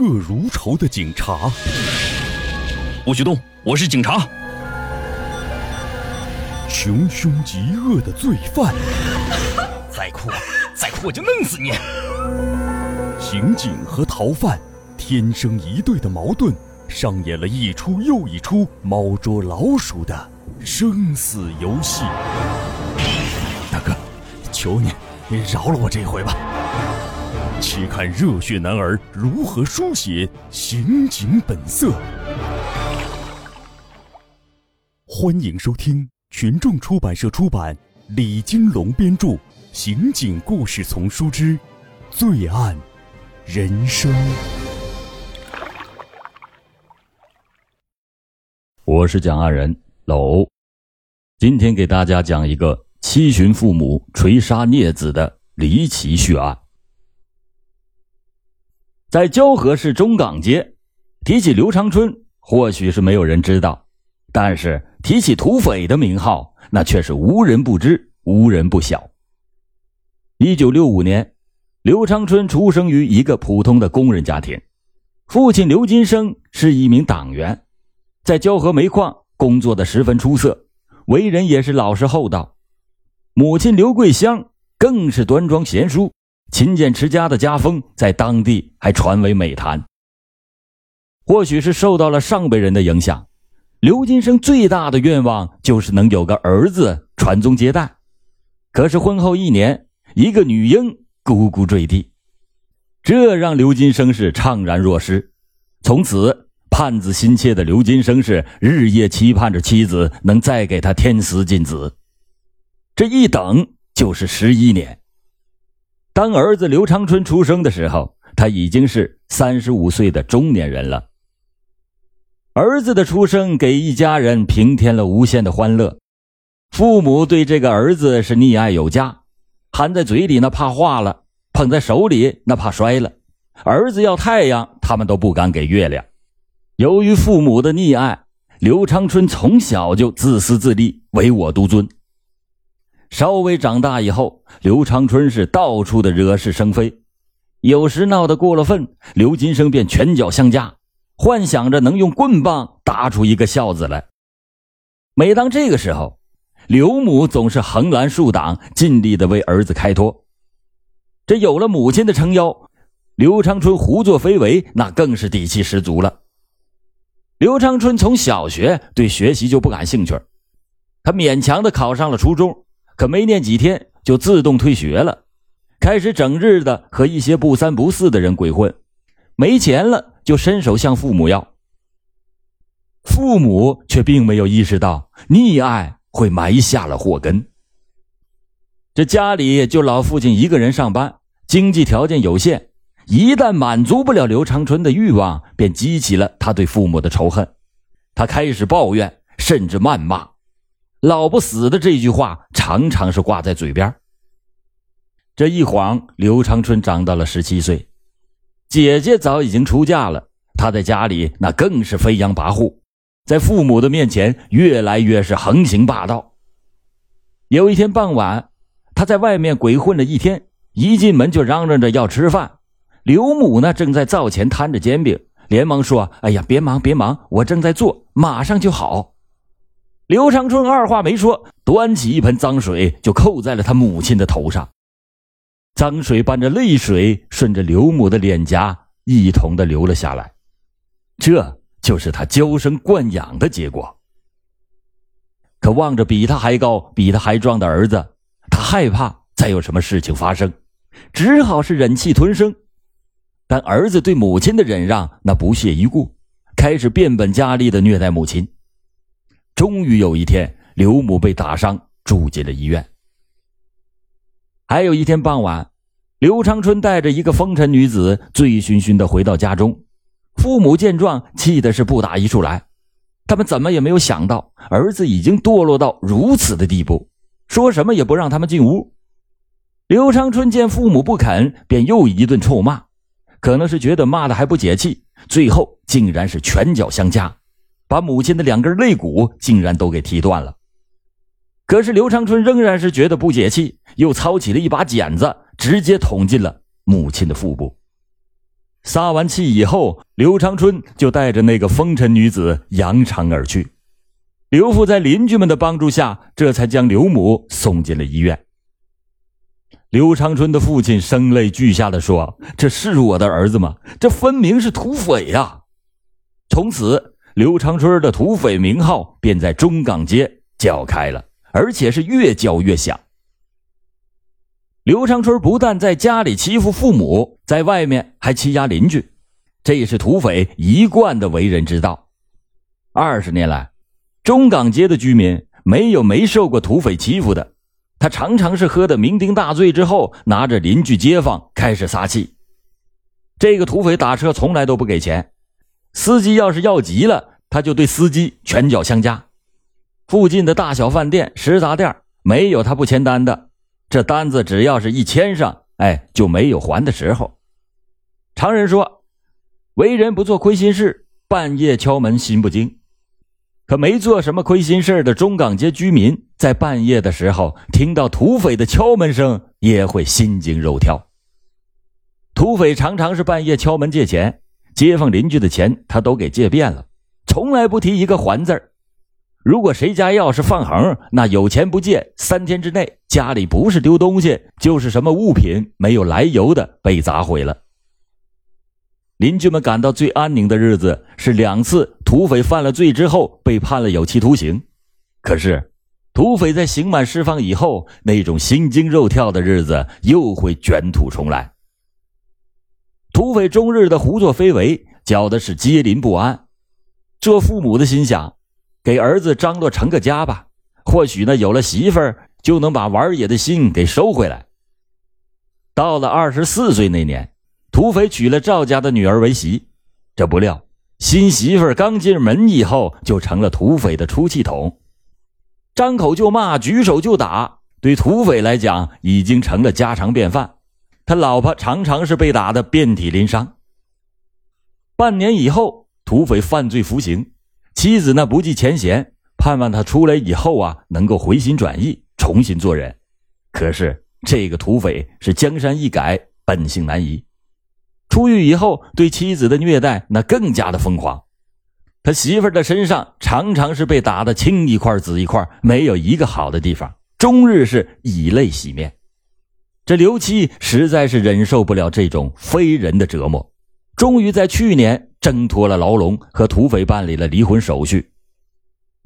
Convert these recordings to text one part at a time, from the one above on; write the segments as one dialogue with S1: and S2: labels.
S1: 恶如仇的警察。
S2: 不许动！我是警察。
S1: 穷凶极恶的罪犯。
S2: 再哭，再哭我就弄死你！
S1: 刑警和逃犯天生一对的矛盾，上演了一出又一出猫捉老鼠的生死游戏。
S2: 大哥，求你，你饶了我这一回吧。
S1: 且看热血男儿如何书写刑警本色。欢迎收听群众出版社出版、李金龙编著《刑警故事丛书之罪案人生》。
S3: 我是讲案人老欧，今天给大家讲一个七旬父母锤杀孽子的离奇血案。在蛟河市中港街，提起刘长春，或许是没有人知道，但是提起土匪的名号，那却是无人不知，无人不晓。一九六五年，刘长春出生于一个普通的工人家庭，父亲刘金生是一名党员，在蛟河煤矿工作的十分出色，为人也是老实厚道。母亲刘桂香更是端庄贤淑。勤俭持家的家风在当地还传为美谈。或许是受到了上辈人的影响，刘金生最大的愿望就是能有个儿子传宗接代。可是婚后一年，一个女婴咕咕坠地，这让刘金生是怅然若失。从此，盼子心切的刘金生是日夜期盼着妻子能再给他添丝进子。这一等就是十一年。当儿子刘长春出生的时候，他已经是三十五岁的中年人了。儿子的出生给一家人平添了无限的欢乐，父母对这个儿子是溺爱有加，含在嘴里那怕化了，捧在手里那怕摔了。儿子要太阳，他们都不敢给月亮。由于父母的溺爱，刘长春从小就自私自利，唯我独尊。稍微长大以后，刘长春是到处的惹是生非，有时闹得过了分，刘金生便拳脚相加，幻想着能用棍棒打出一个孝子来。每当这个时候，刘母总是横拦竖挡，尽力的为儿子开脱。这有了母亲的撑腰，刘长春胡作非为，那更是底气十足了。刘长春从小学对学习就不感兴趣，他勉强的考上了初中。可没念几天，就自动退学了，开始整日的和一些不三不四的人鬼混，没钱了就伸手向父母要。父母却并没有意识到溺爱会埋下了祸根。这家里就老父亲一个人上班，经济条件有限，一旦满足不了刘长春的欲望，便激起了他对父母的仇恨，他开始抱怨，甚至谩骂。老不死的这句话常常是挂在嘴边。这一晃，刘长春长到了十七岁，姐姐早已经出嫁了，他在家里那更是飞扬跋扈，在父母的面前越来越是横行霸道。有一天傍晚，他在外面鬼混了一天，一进门就嚷嚷着要吃饭。刘母呢正在灶前摊着煎饼，连忙说：“哎呀，别忙别忙，我正在做，马上就好。”刘长春二话没说，端起一盆脏水就扣在了他母亲的头上。脏水伴着泪水，顺着刘母的脸颊一同的流了下来。这就是他娇生惯养的结果。可望着比他还高、比他还壮的儿子，他害怕再有什么事情发生，只好是忍气吞声。但儿子对母亲的忍让那不屑一顾，开始变本加厉的虐待母亲。终于有一天，刘母被打伤，住进了医院。还有一天傍晚，刘长春带着一个风尘女子，醉醺醺的回到家中。父母见状，气的是不打一处来。他们怎么也没有想到，儿子已经堕落到如此的地步，说什么也不让他们进屋。刘长春见父母不肯，便又一顿臭骂，可能是觉得骂的还不解气，最后竟然是拳脚相加。把母亲的两根肋骨竟然都给踢断了，可是刘长春仍然是觉得不解气，又操起了一把剪子，直接捅进了母亲的腹部。撒完气以后，刘长春就带着那个风尘女子扬长而去。刘父在邻居们的帮助下，这才将刘母送进了医院。刘长春的父亲声泪俱下的说：“这是我的儿子吗？这分明是土匪呀！”从此，刘长春的土匪名号便在中港街叫开了，而且是越叫越响。刘长春不但在家里欺负父母，在外面还欺压邻居，这也是土匪一贯的为人之道。二十年来，中港街的居民没有没受过土匪欺负的。他常常是喝得酩酊大醉之后，拿着邻居街坊开始撒气。这个土匪打车从来都不给钱，司机要是要急了，他就对司机拳脚相加。附近的大小饭店、食杂店没有他不签单的。这单子只要是一签上，哎，就没有还的时候。常人说，为人不做亏心事，半夜敲门心不惊。可没做什么亏心事的中港街居民，在半夜的时候听到土匪的敲门声，也会心惊肉跳。土匪常常是半夜敲门借钱，街坊邻居的钱他都给借遍了，从来不提一个还字儿。如果谁家要是放横，那有钱不借，三天之内家里不是丢东西，就是什么物品没有来由的被砸毁了。邻居们感到最安宁的日子是两次土匪犯了罪之后被判了有期徒刑，可是土匪在刑满释放以后，那种心惊肉跳的日子又会卷土重来。土匪终日的胡作非为，搅的是街邻不安。做父母的心想。给儿子张罗成个家吧，或许呢，有了媳妇儿就能把玩野的心给收回来。到了二十四岁那年，土匪娶了赵家的女儿为媳，这不料新媳妇儿刚进门以后就成了土匪的出气筒，张口就骂，举手就打，对土匪来讲已经成了家常便饭。他老婆常常是被打得遍体鳞伤。半年以后，土匪犯罪服刑。妻子呢不计前嫌，盼望他出来以后啊，能够回心转意，重新做人。可是这个土匪是江山易改，本性难移。出狱以后，对妻子的虐待那更加的疯狂。他媳妇的身上常常是被打的青一块紫一块，没有一个好的地方，终日是以泪洗面。这刘七实在是忍受不了这种非人的折磨，终于在去年。挣脱了牢笼，和土匪办理了离婚手续。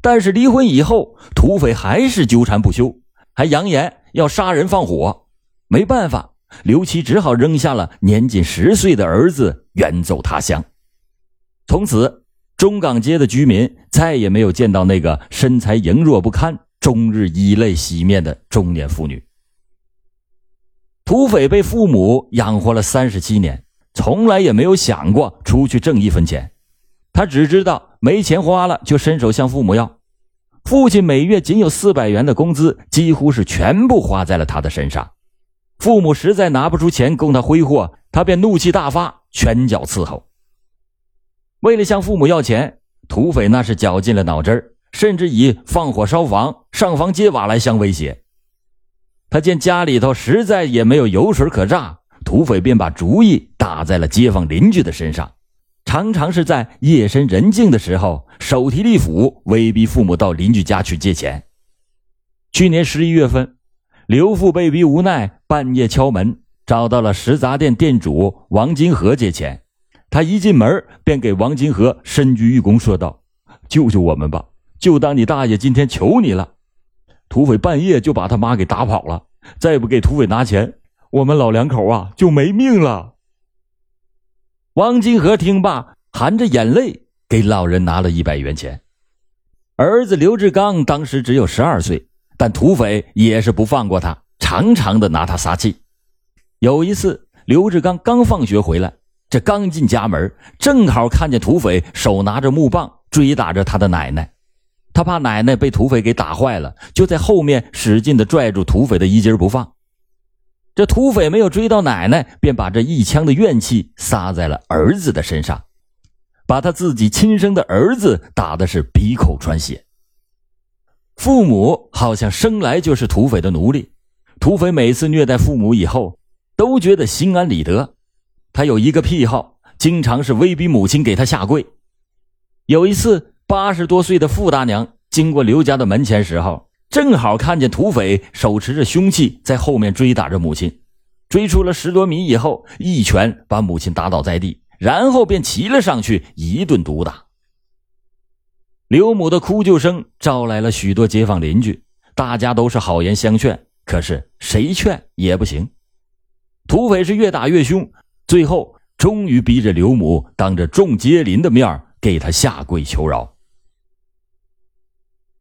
S3: 但是离婚以后，土匪还是纠缠不休，还扬言要杀人放火。没办法，刘七只好扔下了年仅十岁的儿子，远走他乡。从此，中港街的居民再也没有见到那个身材羸弱不堪、终日以泪洗面的中年妇女。土匪被父母养活了三十七年。从来也没有想过出去挣一分钱，他只知道没钱花了就伸手向父母要。父亲每月仅有四百元的工资，几乎是全部花在了他的身上。父母实在拿不出钱供他挥霍，他便怒气大发，拳脚伺候。为了向父母要钱，土匪那是绞尽了脑汁甚至以放火烧房、上房揭瓦来相威胁。他见家里头实在也没有油水可榨。土匪便把主意打在了街坊邻居的身上，常常是在夜深人静的时候，手提利斧威逼父母到邻居家去借钱。去年十一月份，刘父被逼无奈，半夜敲门，找到了食杂店店主王金河借钱。他一进门便给王金河深鞠一躬，说道：“救救我们吧，就当你大爷今天求你了。”土匪半夜就把他妈给打跑了，再不给土匪拿钱。我们老两口啊，就没命了。王金河听罢，含着眼泪给老人拿了一百元钱。儿子刘志刚当时只有十二岁，但土匪也是不放过他，常常的拿他撒气。有一次，刘志刚刚放学回来，这刚进家门，正好看见土匪手拿着木棒追打着他的奶奶，他怕奶奶被土匪给打坏了，就在后面使劲的拽住土匪的衣襟不放。这土匪没有追到奶奶，便把这一腔的怨气撒在了儿子的身上，把他自己亲生的儿子打的是鼻口穿血。父母好像生来就是土匪的奴隶，土匪每次虐待父母以后，都觉得心安理得。他有一个癖好，经常是威逼母亲给他下跪。有一次，八十多岁的傅大娘经过刘家的门前时候，正好看见土匪手持着凶器在后面追打着母亲，追出了十多米以后，一拳把母亲打倒在地，然后便骑了上去一顿毒打。刘母的哭救声招来了许多街坊邻居，大家都是好言相劝，可是谁劝也不行。土匪是越打越凶，最后终于逼着刘母当着众街邻的面给他下跪求饶。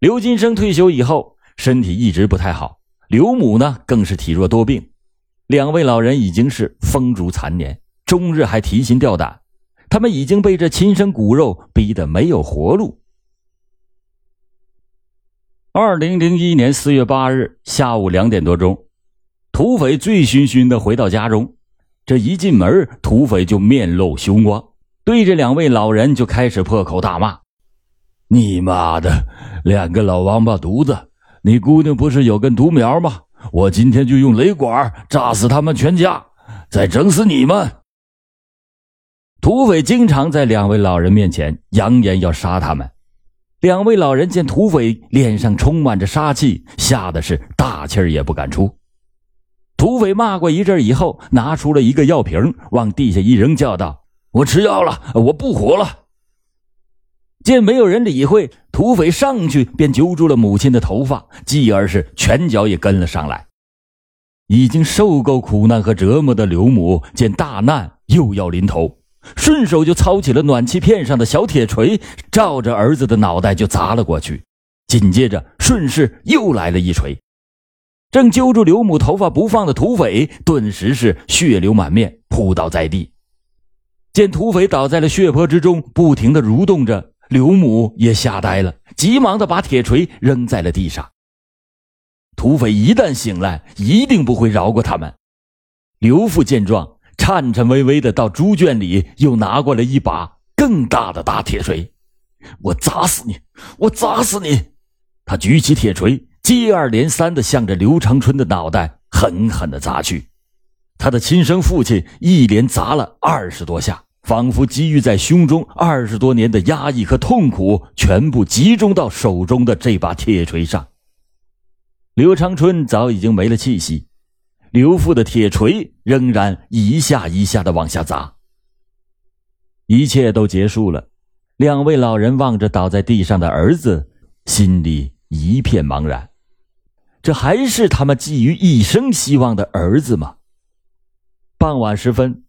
S3: 刘金生退休以后，身体一直不太好，刘母呢更是体弱多病，两位老人已经是风烛残年，终日还提心吊胆，他们已经被这亲生骨肉逼得没有活路。二零零一年四月八日下午两点多钟。土匪醉醺醺的回到家中，这一进门，土匪就面露凶光，对着两位老人就开始破口大骂：“
S2: 你妈的，两个老王八犊子！你姑娘不是有根独苗吗？我今天就用雷管炸死他们全家，再整死你们！”
S3: 土匪经常在两位老人面前扬言要杀他们，两位老人见土匪脸上充满着杀气，吓得是大气儿也不敢出。土匪骂过一阵以后，拿出了一个药瓶，往地下一扔，叫道：“我吃药了，我不活了。”见没有人理会，土匪上去便揪住了母亲的头发，继而是拳脚也跟了上来。已经受够苦难和折磨的刘母见大难又要临头，顺手就操起了暖气片上的小铁锤，照着儿子的脑袋就砸了过去，紧接着顺势又来了一锤。正揪住刘母头发不放的土匪，顿时是血流满面，扑倒在地。见土匪倒在了血泊之中，不停的蠕动着，刘母也吓呆了，急忙的把铁锤扔在了地上。土匪一旦醒来，一定不会饶过他们。刘父见状，颤颤巍巍的到猪圈里，又拿过来一把更大的大铁锤。我砸死你！我砸死你！他举起铁锤。接二连三的向着刘长春的脑袋狠狠的砸去，他的亲生父亲一连砸了二十多下，仿佛积郁在胸中二十多年的压抑和痛苦全部集中到手中的这把铁锤上。刘长春早已经没了气息，刘父的铁锤仍然一下一下的往下砸。一切都结束了，两位老人望着倒在地上的儿子，心里一片茫然。这还是他们寄予一生希望的儿子吗？傍晚时分，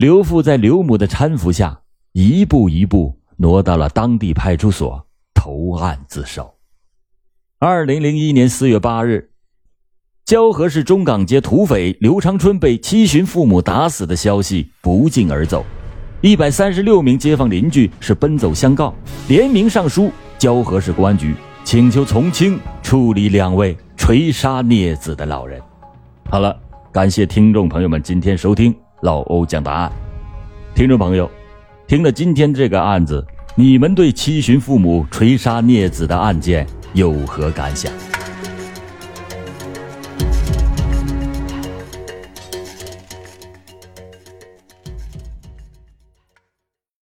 S3: 刘父在刘母的搀扶下，一步一步挪到了当地派出所投案自首。二零零一年四月八日，蛟河市中港街土匪刘长春被七旬父母打死的消息不胫而走，一百三十六名街坊邻居是奔走相告，联名上书蛟河市公安局，请求从轻处理两位。锤杀孽子的老人，好了，感谢听众朋友们今天收听老欧讲答案。听众朋友，听了今天这个案子，你们对七旬父母锤杀孽子的案件有何感想？